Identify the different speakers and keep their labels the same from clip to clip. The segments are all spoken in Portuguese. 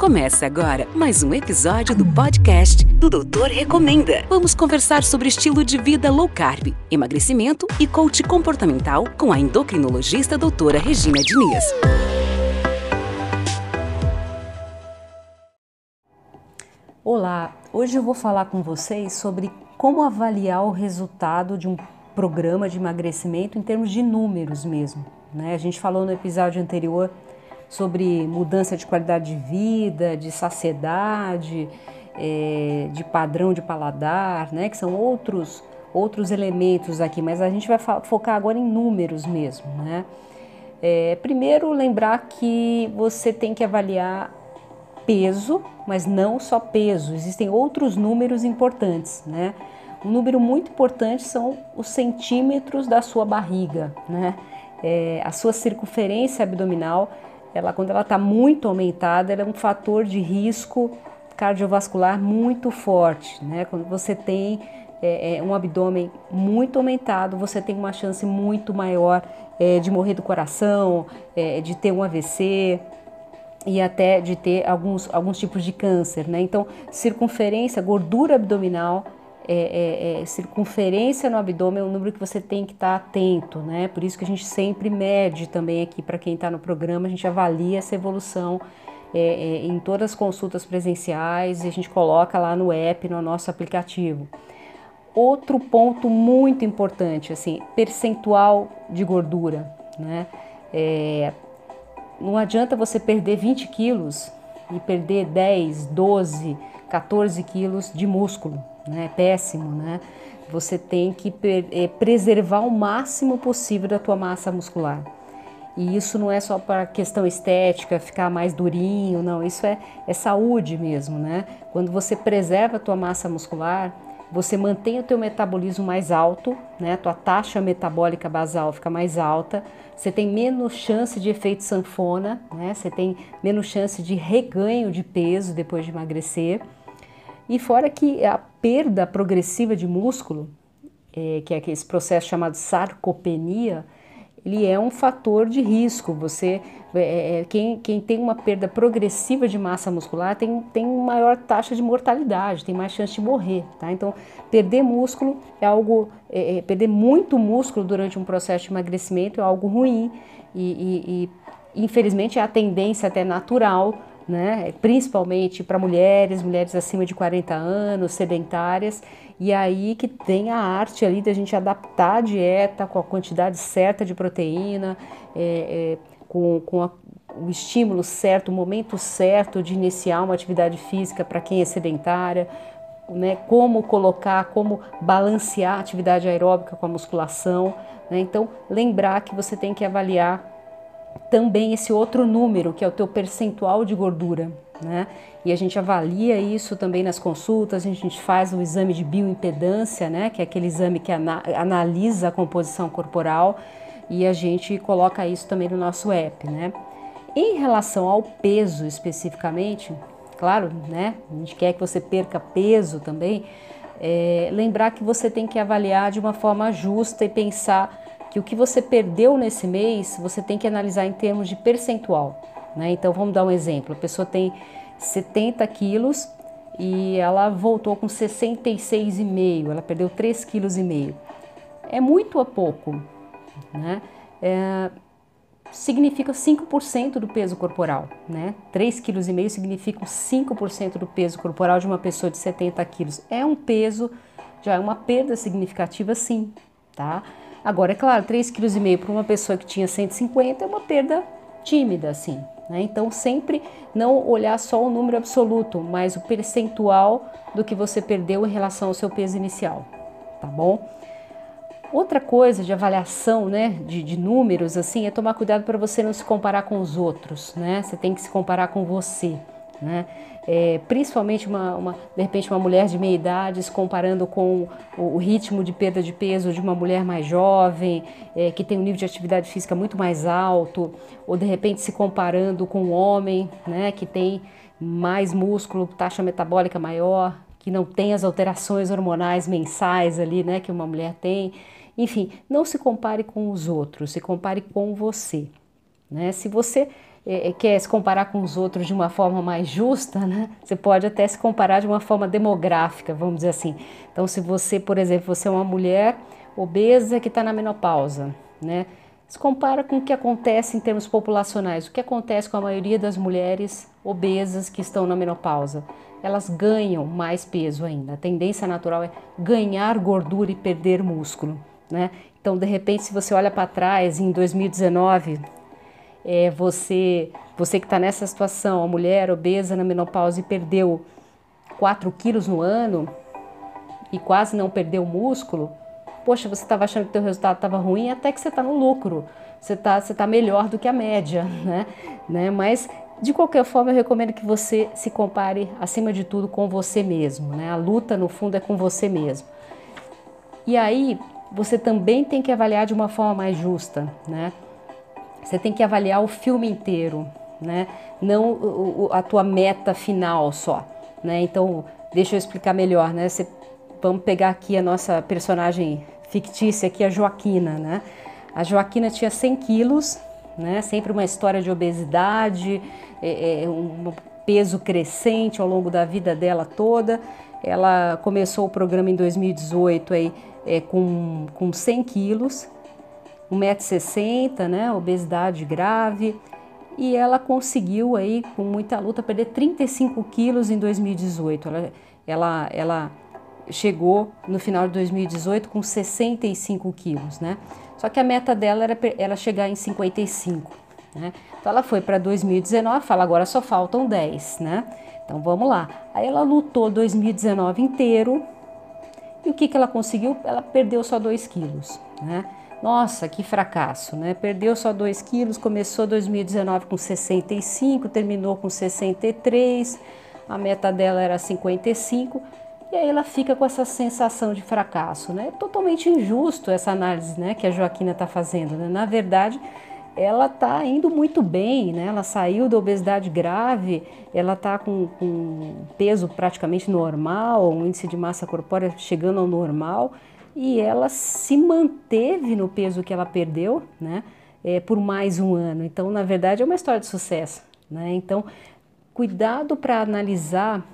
Speaker 1: Começa agora mais um episódio do podcast do Doutor Recomenda. Vamos conversar sobre estilo de vida low carb, emagrecimento e coach comportamental com a endocrinologista doutora Regina Diniz.
Speaker 2: Olá, hoje eu vou falar com vocês sobre como avaliar o resultado de um programa de emagrecimento em termos de números mesmo. Né? A gente falou no episódio anterior sobre mudança de qualidade de vida, de saciedade, é, de padrão de paladar, né? Que são outros outros elementos aqui, mas a gente vai focar agora em números mesmo, né? É, primeiro lembrar que você tem que avaliar peso, mas não só peso. Existem outros números importantes, né? Um número muito importante são os centímetros da sua barriga, né? É, a sua circunferência abdominal ela quando ela está muito aumentada, ela é um fator de risco cardiovascular muito forte, né? Quando você tem é, é, um abdômen muito aumentado, você tem uma chance muito maior é, de morrer do coração, é, de ter um AVC e até de ter alguns, alguns tipos de câncer, né? Então, circunferência, gordura abdominal é, é, é, circunferência no abdômen é um número que você tem que estar tá atento, né? Por isso que a gente sempre mede também aqui para quem está no programa, a gente avalia essa evolução é, é, em todas as consultas presenciais e a gente coloca lá no app, no nosso aplicativo. Outro ponto muito importante, assim, percentual de gordura, né? É, não adianta você perder 20 quilos e perder 10, 12, 14 quilos de músculo, né? Péssimo, né? Você tem que é, preservar o máximo possível da tua massa muscular. E isso não é só para questão estética, ficar mais durinho, não. Isso é, é saúde mesmo, né? Quando você preserva a tua massa muscular, você mantém o teu metabolismo mais alto, né? A tua taxa metabólica basal fica mais alta, você tem menos chance de efeito sanfona, né? Você tem menos chance de reganho de peso depois de emagrecer. E fora que a perda progressiva de músculo, é, que é esse processo chamado sarcopenia, ele é um fator de risco. Você, é, é, quem, quem tem uma perda progressiva de massa muscular tem, tem maior taxa de mortalidade, tem mais chance de morrer. Tá? Então, perder músculo é algo, é, é perder muito músculo durante um processo de emagrecimento é algo ruim e, e, e infelizmente é a tendência até natural né? principalmente para mulheres, mulheres acima de 40 anos, sedentárias, e aí que tem a arte ali da gente adaptar a dieta com a quantidade certa de proteína, é, é, com, com a, o estímulo certo, o momento certo de iniciar uma atividade física para quem é sedentária, né, como colocar, como balancear a atividade aeróbica com a musculação. Né? Então, lembrar que você tem que avaliar também esse outro número, que é o teu percentual de gordura, né? E a gente avalia isso também nas consultas, a gente faz o exame de bioimpedância, né? Que é aquele exame que ana analisa a composição corporal e a gente coloca isso também no nosso app, né? Em relação ao peso especificamente, claro, né? A gente quer que você perca peso também, é, lembrar que você tem que avaliar de uma forma justa e pensar que o que você perdeu nesse mês você tem que analisar em termos de percentual. Né? Então vamos dar um exemplo: a pessoa tem 70 quilos e ela voltou com 66,5, ela perdeu 3,5 kg. É muito a pouco, né? É, significa 5% do peso corporal, né? 3,5 kg significa 5% do peso corporal de uma pessoa de 70 quilos. É um peso, já é uma perda significativa sim, tá? Agora, é claro, 3,5 kg para uma pessoa que tinha 150 é uma perda tímida, assim. Né? Então, sempre não olhar só o número absoluto, mas o percentual do que você perdeu em relação ao seu peso inicial, tá bom? Outra coisa de avaliação, né, de, de números, assim, é tomar cuidado para você não se comparar com os outros, né? Você tem que se comparar com você né? É, principalmente uma, uma, de repente uma mulher de meia idade se comparando com o, o ritmo de perda de peso de uma mulher mais jovem, é, que tem um nível de atividade física muito mais alto, ou de repente se comparando com um homem né, que tem mais músculo, taxa metabólica maior, que não tem as alterações hormonais mensais ali, né, que uma mulher tem. Enfim, não se compare com os outros, se compare com você. Né? Se você é, quer se comparar com os outros de uma forma mais justa, né? Você pode até se comparar de uma forma demográfica, vamos dizer assim. Então, se você, por exemplo, você é uma mulher obesa que está na menopausa, né? Se compara com o que acontece em termos populacionais, o que acontece com a maioria das mulheres obesas que estão na menopausa. Elas ganham mais peso ainda. A tendência natural é ganhar gordura e perder músculo. Né? Então, de repente, se você olha para trás, em 2019, é, você, você que está nessa situação, a mulher obesa na menopausa e perdeu 4 quilos no ano e quase não perdeu músculo, poxa, você estava achando que o teu resultado estava ruim, até que você está no lucro, você está você tá melhor do que a média, né? né? Mas de qualquer forma, eu recomendo que você se compare, acima de tudo, com você mesmo. Né? A luta, no fundo, é com você mesmo. E aí, você também tem que avaliar de uma forma mais justa. Né? Você tem que avaliar o filme inteiro, né? não a tua meta final só. Né? Então, deixa eu explicar melhor. Né? Você, vamos pegar aqui a nossa personagem fictícia, aqui, a Joaquina. Né? A Joaquina tinha 100 quilos, né? sempre uma história de obesidade, é, é, um peso crescente ao longo da vida dela toda. Ela começou o programa em 2018 aí, é, com, com 100 quilos, 1,60m, né? obesidade grave. E ela conseguiu aí, com muita luta, perder 35 quilos em 2018. Ela, ela, ela chegou no final de 2018 com 65 quilos, né? Só que a meta dela era, era chegar em 55. Né? Então ela foi para 2019, fala agora só faltam 10, né? Então vamos lá. Aí ela lutou 2019 inteiro e o que, que ela conseguiu? Ela perdeu só 2 quilos, né? Nossa, que fracasso, né? Perdeu só 2 quilos, começou 2019 com 65, terminou com 63, a meta dela era 55, e aí ela fica com essa sensação de fracasso, né? É totalmente injusto essa análise, né, que a Joaquina está fazendo, né? Na verdade, ela está indo muito bem, né? Ela saiu da obesidade grave, ela está com, com peso praticamente normal, um índice de massa corpórea chegando ao normal e ela se manteve no peso que ela perdeu, né? É, por mais um ano. Então, na verdade, é uma história de sucesso, né? Então, cuidado para analisar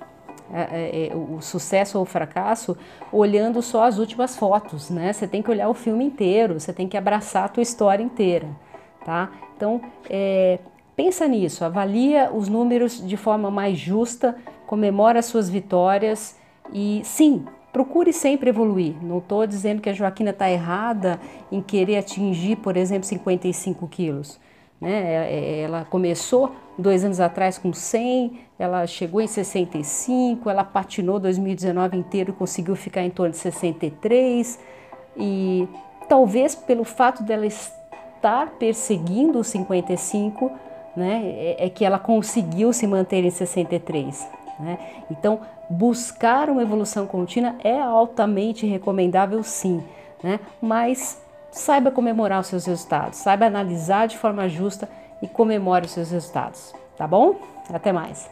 Speaker 2: é, é, o sucesso ou o fracasso olhando só as últimas fotos, né? Você tem que olhar o filme inteiro, você tem que abraçar a tua história inteira tá? Então, pensa nisso, avalia os números de forma mais justa, comemora as suas vitórias e sim, procure sempre evoluir. Não estou dizendo que a Joaquina está errada em querer atingir, por exemplo, 55 quilos. Né? É, é, ela começou dois anos atrás com 100, ela chegou em 65, ela patinou 2019 inteiro e conseguiu ficar em torno de 63. E talvez pelo fato dela estar perseguindo os 55, né, é, é que ela conseguiu se manter em 63. Né? Então, buscar uma evolução contínua é altamente recomendável, sim, né? mas saiba comemorar os seus resultados, saiba analisar de forma justa e comemore os seus resultados, tá bom? Até mais!